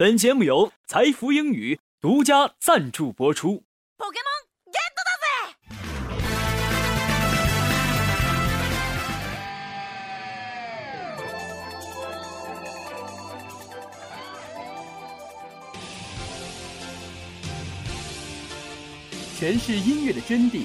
本节目由财富英语独家赞助播出。诠释音乐的真谛，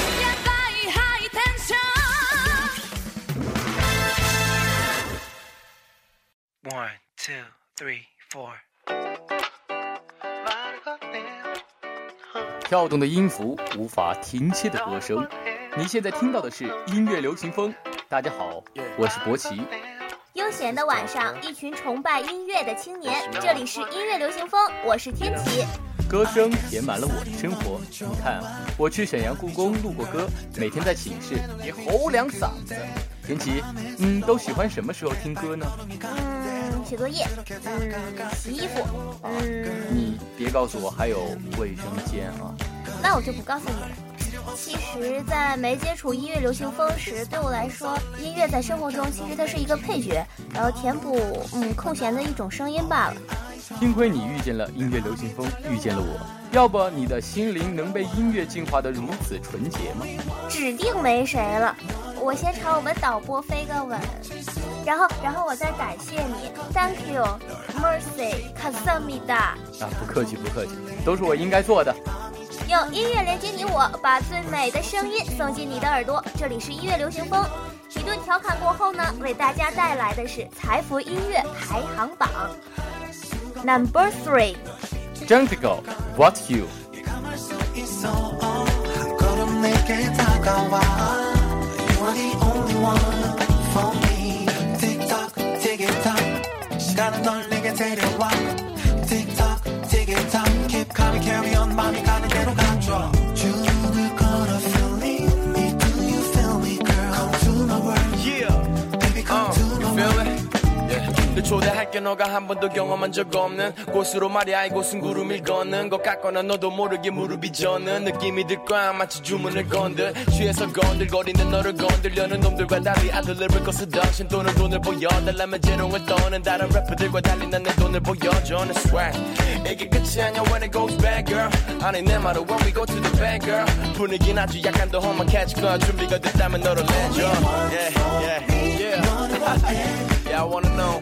One, two, three, four。跳动的音符，无法停歇的歌声。你现在听到的是音乐流行风。大家好，我是博奇。悠闲的晚上，一群崇拜音乐的青年。这里是音乐流行风，我是天琪。歌声填满了我的生活。你看，我去沈阳故宫录过歌，每天在寝室也吼两嗓子。天琪，嗯，都喜欢什么时候听歌呢？写作业，嗯，洗衣服，嗯，你别告诉我还有卫生间啊！那我就不告诉你了。其实，在没接触音乐流行风时，对我来说，音乐在生活中其实它是一个配角，然后填补嗯空闲的一种声音罢了。幸亏你遇见了音乐流行风，遇见了我，要不你的心灵能被音乐净化得如此纯洁吗？指定没谁了。我先朝我们导播飞个吻，然后，然后我再感谢你，Thank you，Mercy，卡萨米达。啊，不客气，不客气，都是我应该做的。用音乐连接你我，把最美的声音送进你的耳朵。这里是音乐流行风。一顿调侃过后呢，为大家带来的是财富音乐排行榜 Number Three，Jungle，What You。are the only one 시간은 널 내게 데려와. It tock. Keep coming, carry on. 마음이 가는 대로 가줘. 주눅을 걸어 늘 초대할게 너가 한 번도 경험한 적 없는 곳으로 말이야 이곳은 구름을 걷는. 것 같거나 너도 모르게 무릎이 젖는 느낌이 들 거야. 마치 주문을 건들 취해서 건들거리는 너를 건들려는 놈들과 달리 I deliver 거 seduction 돈을 돈을 보여달라면 재롱을 떠는 다른 래퍼들과 달리 난 내 돈을 보여줘. 내 swag. 이게 끝이 아니야. When it goes bad girl. 아니 내 말은 when we go to the bad girl. 분위기는 아주 약간 더 험악해질 거야. 준비가 됐다면 너를 내줘. Yeah yeah. Yeah. Yeah, I wanna know.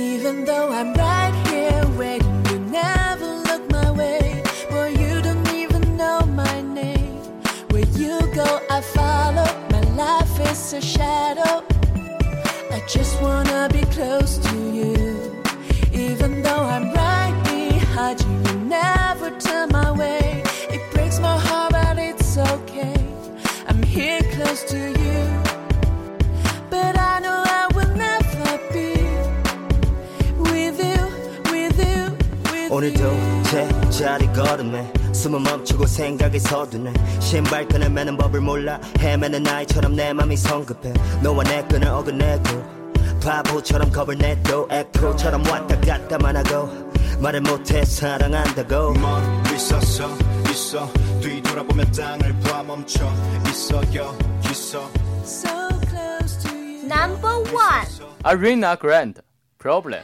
Even though I'm right here waiting, you never look my way. Boy, you don't even know my name. Where you go, I follow. My life is a shadow. I just wanna be close to you. Even though I'm right behind you, you never turn 오늘도. 제자리 걸음에 숨을 멈추고 생각이 서두네. 신발 끈을 매는 법을 몰라. 헤매는 아이처럼 내 맘이 성급해. 너와 내 끈을 어긋내고 바보처럼 겁을 내도 에코처럼 왔다 갔다만 하고 말을 못해 사랑한다고. 멀리 서서 있어. 뒤돌아보면 땅을 봐 멈춰 있어 여기 있어. So close to you. Number One，Arena Grande. Problem。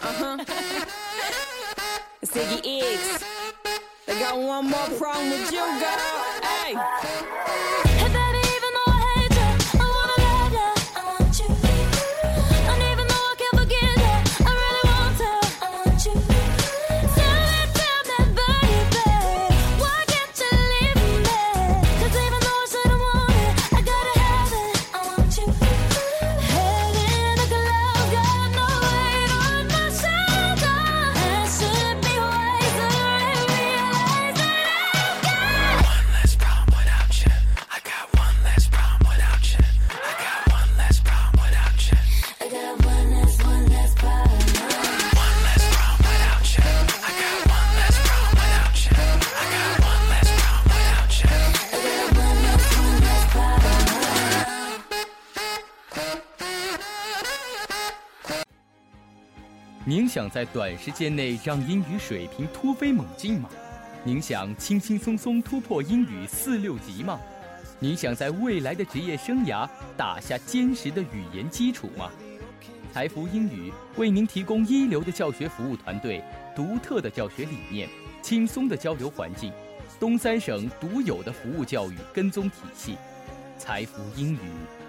Ziggy X. They got one more problem with you, girl. Hey. Hey baby, 您想在短时间内让英语水平突飞猛进吗？您想轻轻松松突破英语四六级吗？您想在未来的职业生涯打下坚实的语言基础吗？财福英语为您提供一流的教学服务团队、独特的教学理念、轻松的交流环境、东三省独有的服务教育跟踪体系。财福英语，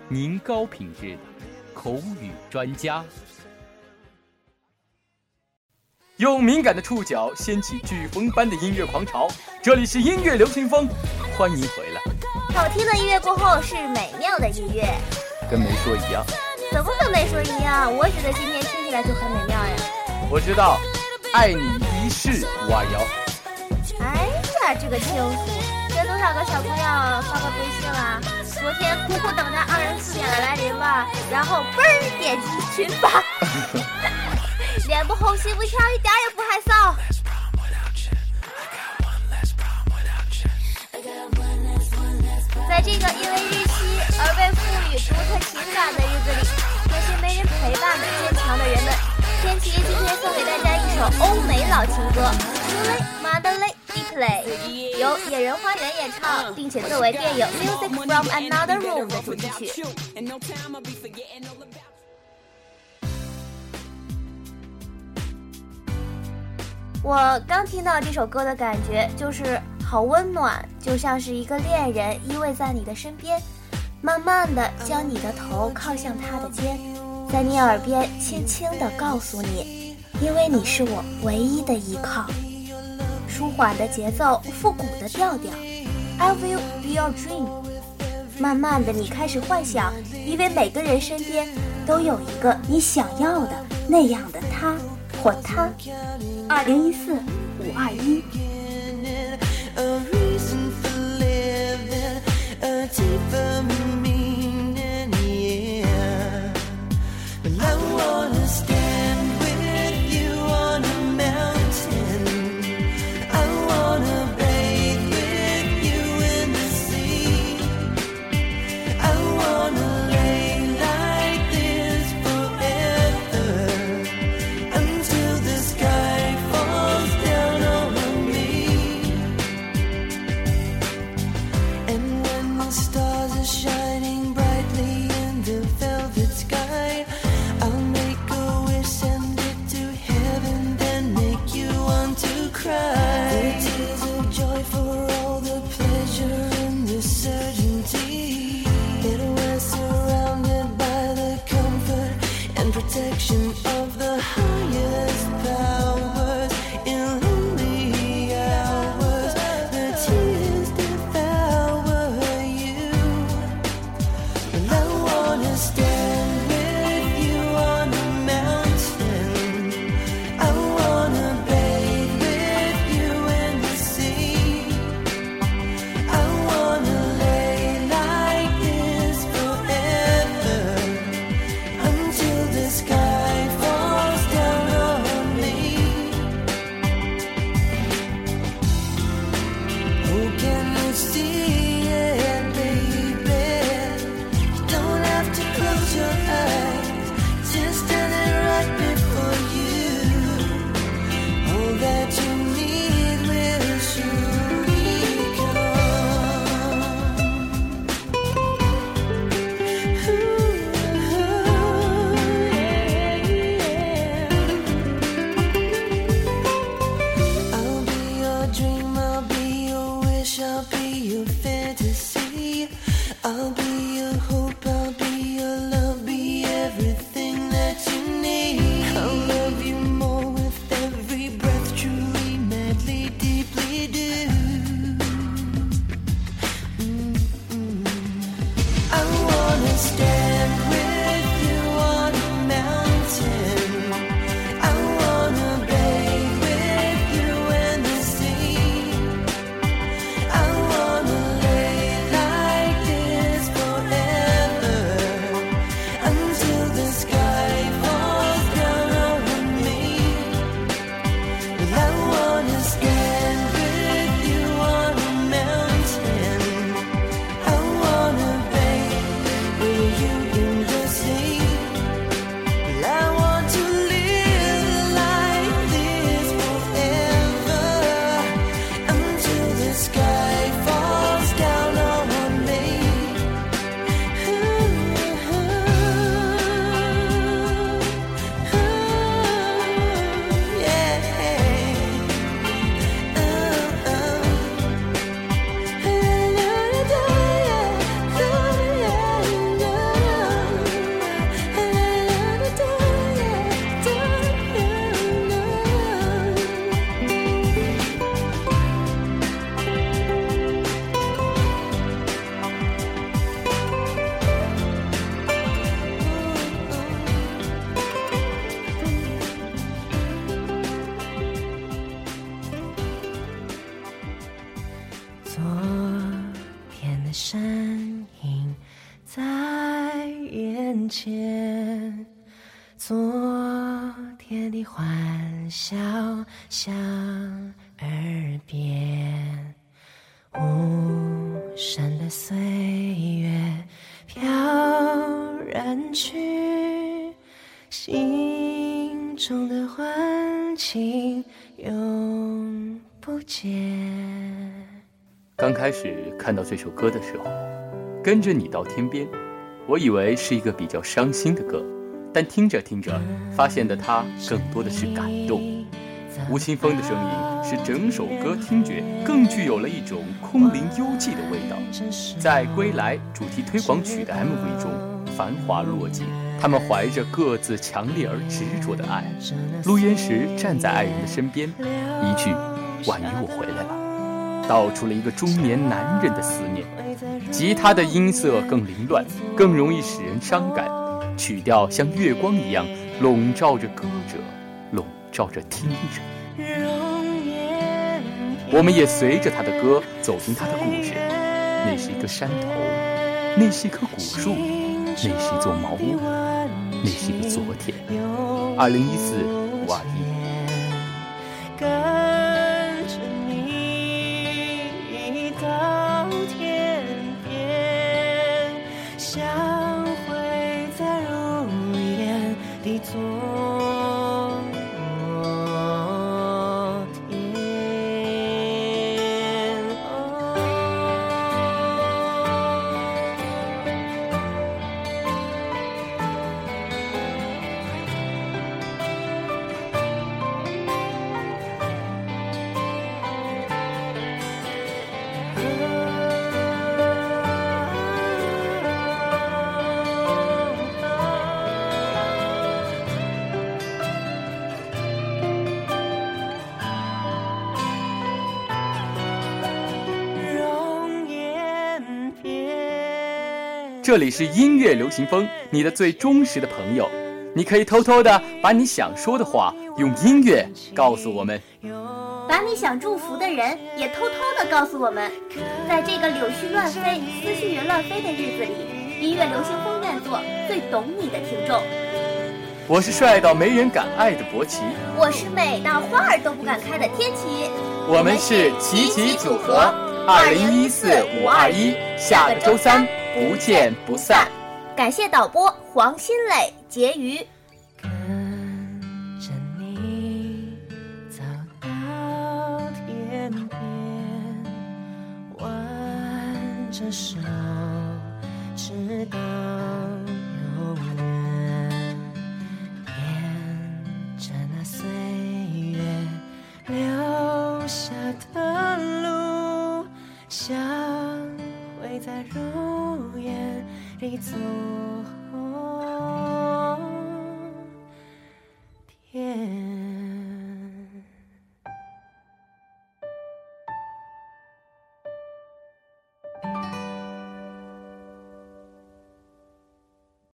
您高品质的口语专家。用敏感的触角掀起飓风般的音乐狂潮，这里是音乐流行风，欢迎回来。好听的音乐过后是美妙的音乐，跟没说一样。怎么跟没说一样？我觉得今天听起来就很美妙呀。我知道，爱你一世弯腰。哎呀，这个轻浮，给多少个小朋友发个微信啦？昨天苦苦等待二人四点的来临吧，然后嘣儿点击群发，脸不红心不跳，一点也不害臊。在这个因为日期而被赋予独特情感的日子里，那些没人陪伴的坚强的人们，天琪今天送给大家一首欧美老情歌《Julie Madeleine Deeply》，由野人花园演唱，并且作为电影《Music from Another Room》的主题曲。我刚听到这首歌的感觉就是好温暖，就像是一个恋人依偎在你的身边，慢慢的将你的头靠向他的肩，在你耳边轻轻的告诉你，因为你是我唯一的依靠。舒缓的节奏，复古的调调，I will be your dream。慢慢的，你开始幻想，因为每个人身边都有一个你想要的那样的他或他。二零一四五二一。前，昨天的欢笑响耳边，无声的岁月飘然去，心中的欢情永不见。刚开始看到这首歌的时候，跟着你到天边，我以为是一个比较伤心的歌，但听着听着，发现的它更多的是感动。吴青峰的声音使整首歌听觉更具有了一种空灵幽寂的味道。在《归来》主题推广曲的 MV 中，繁华落尽，他们怀着各自强烈而执着的爱，录音时站在爱人的身边，一句“婉瑜，我回来了”。道出了一个中年男人的思念。吉他的音色更凌乱，更容易使人伤感。曲调像月光一样笼罩着歌者，笼罩着听者。我们也随着他的歌走进他的故事。那是一个山头，那是一棵古树，那是一座茅屋，那是一个昨天。二零一四五二一。这里是音乐流行风，你的最忠实的朋友。你可以偷偷的把你想说的话用音乐告诉我们。把你想祝福的人也偷偷的告诉我们。在这个柳絮乱飞、思绪也乱飞的日子里，音乐流行风愿做最懂你的听众。我是帅到没人敢爱的博奇，我是美到花儿都不敢开的天琪。我们是琪琪组合，二零一四五二一，下个周三不见不散。感谢导播黄新磊、婕妤。跟着你走到天边，挽着手，直到相会在如烟的昨